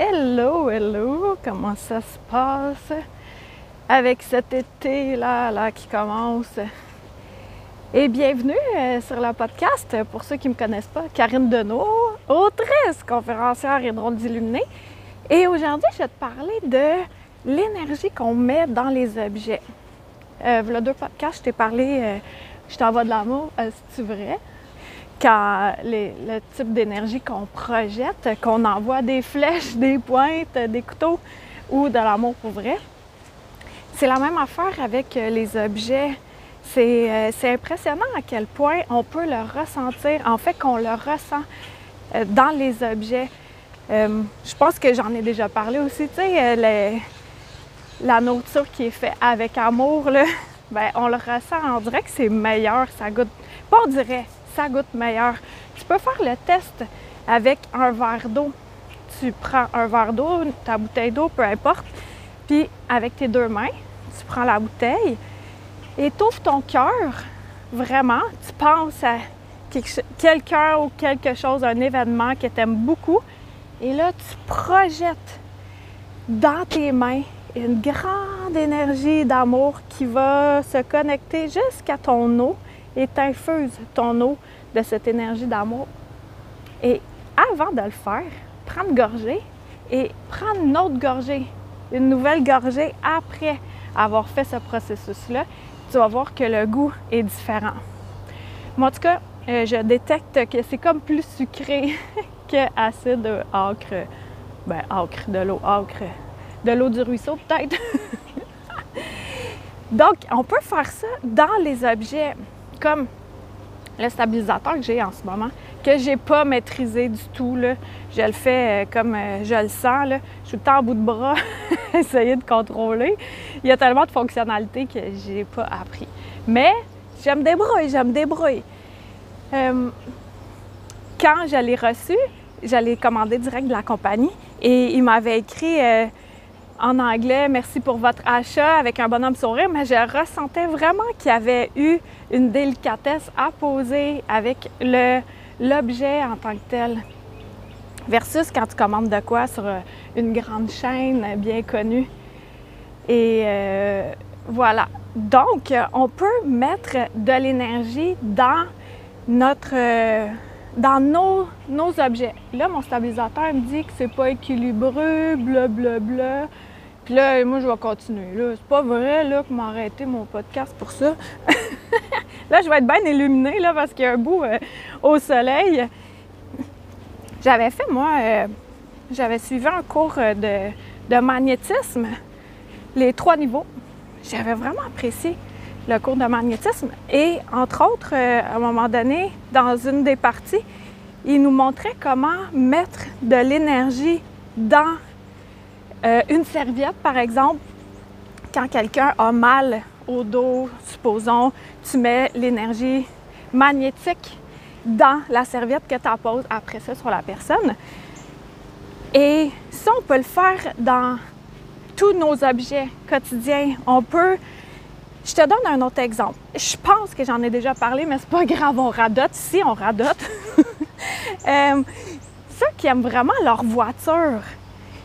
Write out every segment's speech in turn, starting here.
Hello, hello, comment ça se passe? Avec cet été là, qui commence? Et bienvenue euh, sur le podcast, pour ceux qui ne me connaissent pas, Karine Deneau, autrice, conférencière et drôle d'illuminé. Et aujourd'hui, je vais te parler de l'énergie qu'on met dans les objets. Euh, voilà deux podcasts, je t'ai parlé, euh, je t'envoie de l'amour, euh, c'est vrai? Quand le type d'énergie qu'on projette, qu'on envoie des flèches, des pointes, des couteaux ou de l'amour pour vrai. C'est la même affaire avec euh, les objets. C'est euh, c'est impressionnant à quel point on peut le ressentir, en fait qu'on le ressent euh, dans les objets. Je pense que j'en ai déjà parlé aussi, tu sais, la nourriture qui est faite avec amour, ben, on le ressent, on dirait que c'est meilleur, ça goûte, pas on dirait, ça goûte meilleur. Tu peux faire le test avec un verre d'eau. Tu prends un verre d'eau, ta bouteille d'eau, peu importe, puis avec tes deux mains, tu prends la bouteille et t'ouvres ton cœur, vraiment, tu penses à quelqu'un ou quelque chose, un événement que tu aimes beaucoup, et là, tu projettes dans tes mains une grande énergie d'amour qui va se connecter jusqu'à ton eau et t'infuse ton eau de cette énergie d'amour. Et avant de le faire, prends une gorgée et prends une autre gorgée, une nouvelle gorgée après avoir fait ce processus-là. Tu vas voir que le goût est différent. Moi, en tout cas, euh, je détecte que c'est comme plus sucré que acide acre. Ben, acre, de l'eau, acre. De l'eau du ruisseau, peut-être. Donc, on peut faire ça dans les objets, comme le stabilisateur que j'ai en ce moment, que j'ai pas maîtrisé du tout. Là. Je le fais euh, comme euh, je le sens. Là. Je suis tout le temps en bout de bras, essayer de contrôler. Il y a tellement de fonctionnalités que j'ai pas appris. Mais je me débrouille, je me débrouille. Euh, quand je l'ai reçu, je l'ai commandé direct de la compagnie et il m'avait écrit euh, en anglais merci pour votre achat avec un bonhomme sourire, mais je ressentais vraiment qu'il y avait eu une délicatesse à poser avec l'objet en tant que tel. Versus quand tu commandes de quoi sur euh, une grande chaîne bien connue. Et euh, voilà. Donc, on peut mettre de l'énergie dans notre euh, dans nos, nos objets. Là, mon stabilisateur me dit que c'est pas équilibré, blablabla. Puis là, moi, je vais continuer. C'est pas vrai là, que m'a arrêté mon podcast pour ça. là, je vais être bien illuminée là, parce qu'il y a un bout euh, au soleil. J'avais fait, moi, euh, j'avais suivi un cours euh, de, de magnétisme, les trois niveaux. J'avais vraiment apprécié le cours de magnétisme. Et entre autres, euh, à un moment donné, dans une des parties, il nous montrait comment mettre de l'énergie dans euh, une serviette, par exemple. Quand quelqu'un a mal au dos, supposons, tu mets l'énergie magnétique dans la serviette que tu apposes après ça sur la personne. Et ça, on peut le faire dans tous nos objets quotidiens. On peut je te donne un autre exemple. Je pense que j'en ai déjà parlé, mais c'est pas grave, on radote. Ici, on radote. Euh, ceux qui aiment vraiment leur voiture.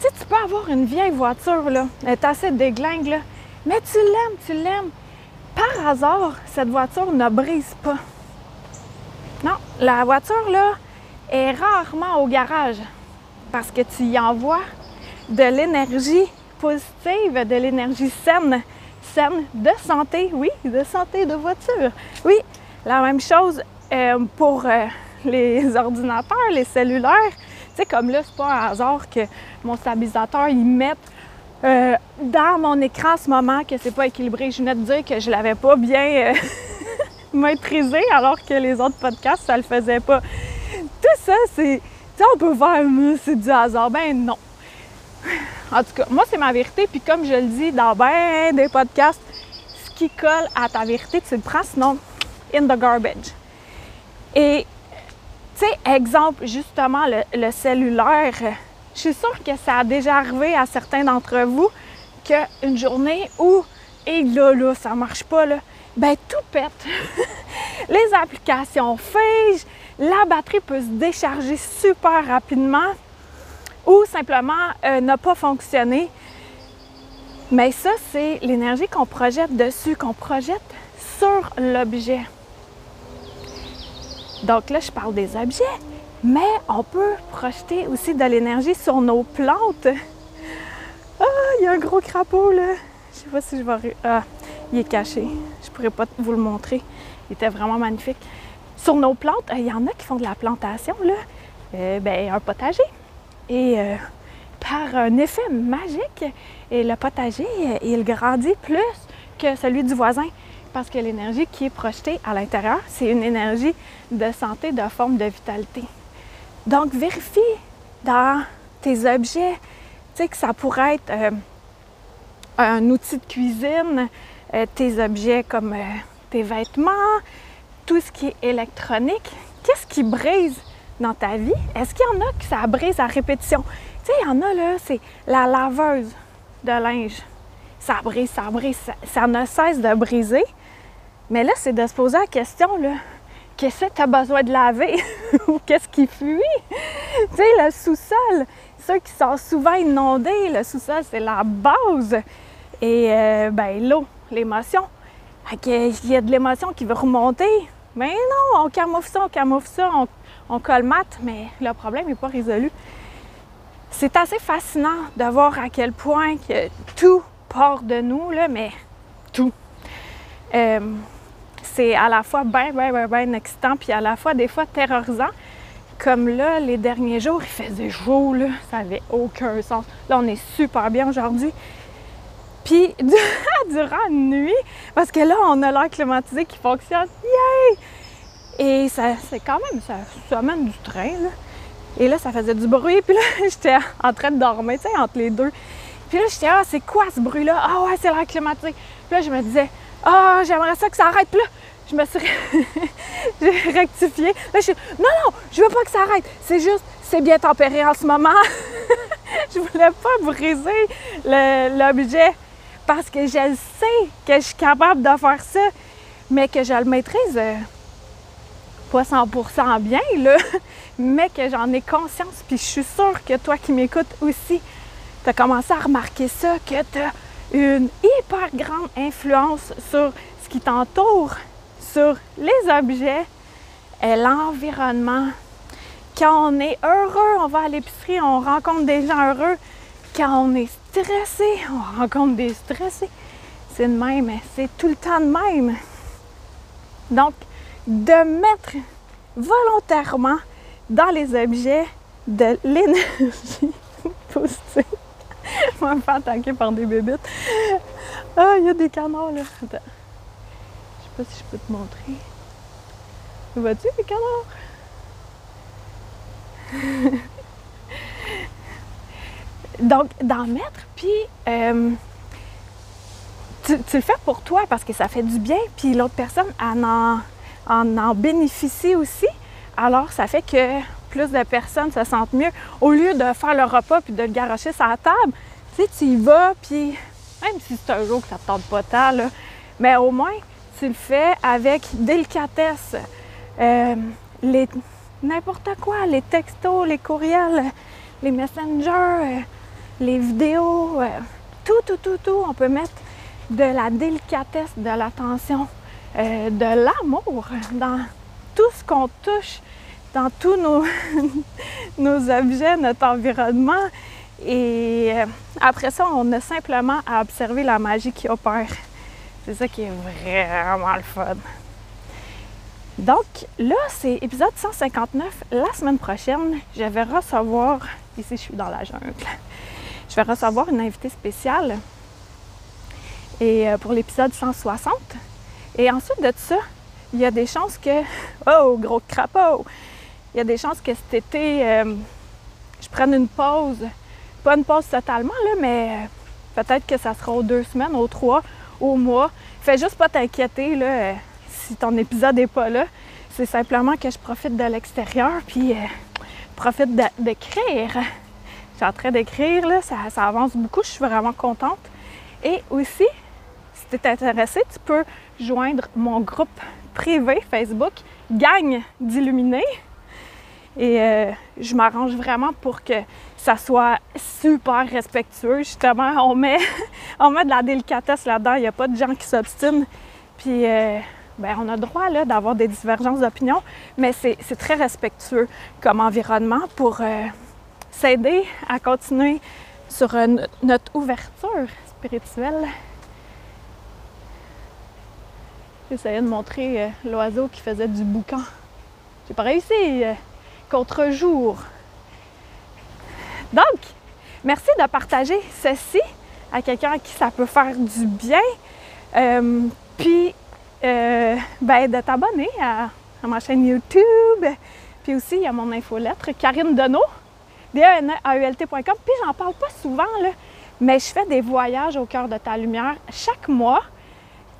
Tu sais, tu peux avoir une vieille voiture, là. Elle est assez déglingue, là. Mais tu l'aimes, tu l'aimes. Par hasard, cette voiture ne brise pas. Non, la voiture, là, est rarement au garage parce que tu y envoies de l'énergie positive, de l'énergie saine de santé, oui, de santé de voiture. Oui, la même chose euh, pour euh, les ordinateurs, les cellulaires. Tu sais, comme là, c'est pas un hasard que mon stabilisateur, il mette euh, dans mon écran en ce moment que c'est pas équilibré. Je venais de dire que je l'avais pas bien maîtrisé alors que les autres podcasts, ça le faisait pas. Tout ça, c'est... Tu sais, on peut voir, c'est du hasard. Ben non. En tout cas, moi, c'est ma vérité. Puis comme je le dis dans ben des podcasts, ce qui colle à ta vérité, tu le prends, sinon, in the garbage. Et, tu sais, exemple, justement, le, cellulaire. Je suis sûre que ça a déjà arrivé à certains d'entre vous qu'une journée où, et là, là, ça marche pas, là, ben tout pète. Les applications figent, la batterie peut se décharger super rapidement ou simplement euh, ne pas fonctionner. Mais ça, c'est l'énergie qu'on projette dessus, qu'on projette sur l'objet. Donc là, je parle des objets, mais on peut projeter aussi de l'énergie sur nos plantes. Ah, il y a un gros crapaud là. Je sais pas si je vais. Ah, il est caché. Je pourrais pas vous le montrer. Il était vraiment magnifique. Sur nos plantes, il y en a qui font de la plantation là. Euh, ben, un potager. Et euh, par un effet magique, le potager, euh, il grandit plus que celui du voisin parce que l'énergie qui est projetée à l'intérieur, c'est une énergie de santé, de forme de vitalité. Donc, vérifie dans tes objets, tu sais, que ça pourrait être euh, un outil de cuisine, tes objets comme tes vêtements, tout ce qui est électronique. Qu'est-ce qui brise dans ta vie, est-ce qu'il y en a que ça brise à répétition? Tu sais, il y en a là, c'est la laveuse de linge. Ça brise, ça brise, ça, ne cesse de briser. Mais là, c'est de se poser la question, là, qu'est-ce que tu as besoin de laver? Ou qu'est-ce qui fuit? tu sais, le sous-sol, ceux qui sont souvent inondés, le sous-sol, c'est la base. Et euh, ben l'eau, l'émotion. Il y a de l'émotion qui veut remonter. Mais non, on camoufle ça, on camoufle ça, on, on colmate, mais le problème n'est pas résolu. C'est assez fascinant de voir à quel point que tout part de nous, là, mais tout. Euh, c'est à la fois bien, bien, bien, bien excitant, puis à la fois des fois terrorisant. Comme là, les derniers jours, il faisait chaud, là, ça n'avait aucun sens. Là, on est super bien aujourd'hui. Puis, durant la nuit, parce que là, on a l'air climatisé qui fonctionne. Yay! Et ça, c'est quand même, ça, ça amène du train, là. Et là, ça faisait du bruit. Puis là, j'étais en train de dormir, tu sais, entre les deux. Puis là, j'étais, ah, c'est quoi ce bruit-là? Ah ouais, c'est l'air climatique. Puis là, je me disais, ah, j'aimerais ça que ça arrête. Puis là, je me suis rectifié. Là, je suis, non, non, je veux pas que ça arrête. C'est juste, c'est bien tempéré en ce moment. je voulais pas briser l'objet parce que je sais que je suis capable de faire ça, mais que je le maîtrise. Pas 100% bien, là, mais que j'en ai conscience. Puis je suis sûre que toi qui m'écoutes aussi, tu as commencé à remarquer ça, que tu as une hyper grande influence sur ce qui t'entoure, sur les objets et l'environnement. Quand on est heureux, on va à l'épicerie, on rencontre des gens heureux. Quand on est stressé, on rencontre des stressés. C'est de même, c'est tout le temps de même. Donc, de mettre volontairement dans les objets de l'énergie positive. Je vais me faire attaquer par des bébites. Ah, il y a des canards là. Attends. Je sais pas si je peux te montrer. Vois-tu les canards? Donc, d'en mettre, puis euh, tu, le fais pour toi parce que ça fait du bien, puis l'autre personne en, en, en aussi. Alors, ça fait que plus de personnes se sentent mieux. Au lieu de faire le repas puis de le garocher sur la table, tu sais, tu y vas, puis même si c'est un jour que ça te tente pas tant, mais au moins, tu le fais avec délicatesse. Euh, les n'importe quoi, les textos, les courriels, les messengers, les vidéos, euh, tout, tout, tout, tout, on peut mettre de la délicatesse, de l'attention, euh, de l'amour dans tout ce qu'on touche, dans tous nos, objets, notre environnement. Et euh, après ça, on a simplement à observer la magie qui opère. C'est ça qui est vraiment le fun. Donc là, c'est épisode 159. La semaine prochaine, je vais recevoir, ici je suis dans la jungle, je vais recevoir une invitée spéciale. Et euh, pour l'épisode 160. Et ensuite de ça, il y a des chances que. Oh, gros crapaud! Il y a des chances que cet été, euh, je prenne une pause pas une pause totalement, là, mais euh, peut-être que ça sera aux deux semaines, aux trois, au mois. Fais juste pas t'inquiéter euh, si ton épisode n'est pas là. C'est simplement que je profite de l'extérieur, puis profite d'écrire. Je suis en train d'écrire, là, ça, ça avance beaucoup, je suis vraiment contente. Et aussi, si tu es intéressé, tu peux joindre mon groupe privé Facebook, Gang d'Illuminés. Et euh, je m'arrange vraiment pour que ça soit super respectueux. Justement, on met, on met de la délicatesse là-dedans. Il n'y a pas de gens qui s'obstinent. Puis, euh, ben, on a droit d'avoir des divergences d'opinion, mais c'est très respectueux comme environnement pour euh, s'aider à continuer sur notre ouverture spirituelle. J'essayais de montrer l'oiseau qui faisait du boucan. J'ai pas réussi contre-jour. Donc, merci de partager ceci à quelqu'un à qui ça peut faire du bien. Euh, puis, euh, ben, de t'abonner à, ma chaîne YouTube. Puis aussi, a mon infolettre, Karine Deneau, d e n a u l Puis, j'en parle pas souvent, là, mais je fais des voyages au cœur de ta lumière chaque mois,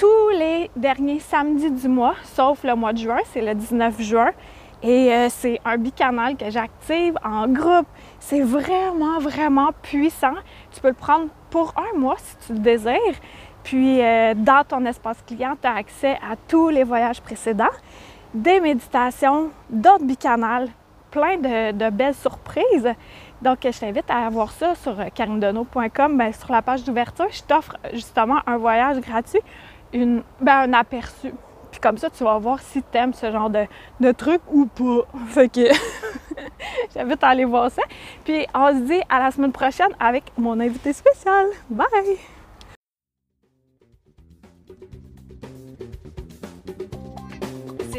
tous les derniers samedis du mois, sauf le mois de juin, c'est le 19 juin. Et euh, c'est un bicanal que j'active en groupe. C'est vraiment, vraiment puissant. Tu peux le prendre pour un mois si tu le désires. Puis euh, dans ton espace client, tu as accès à tous les voyages précédents, des méditations, d'autres bicanals, plein de, belles surprises. Donc, je t'invite à avoir ça sur carindeneau.com. Ben, sur la page d'ouverture, je t'offre justement un voyage gratuit, une, ben, un aperçu puis comme ça, tu vas voir si tu aimes ce genre de, de truc ou pas. Fait que j'invite à aller voir ça. Puis on se dit à la semaine prochaine avec mon invité spécial. Bye!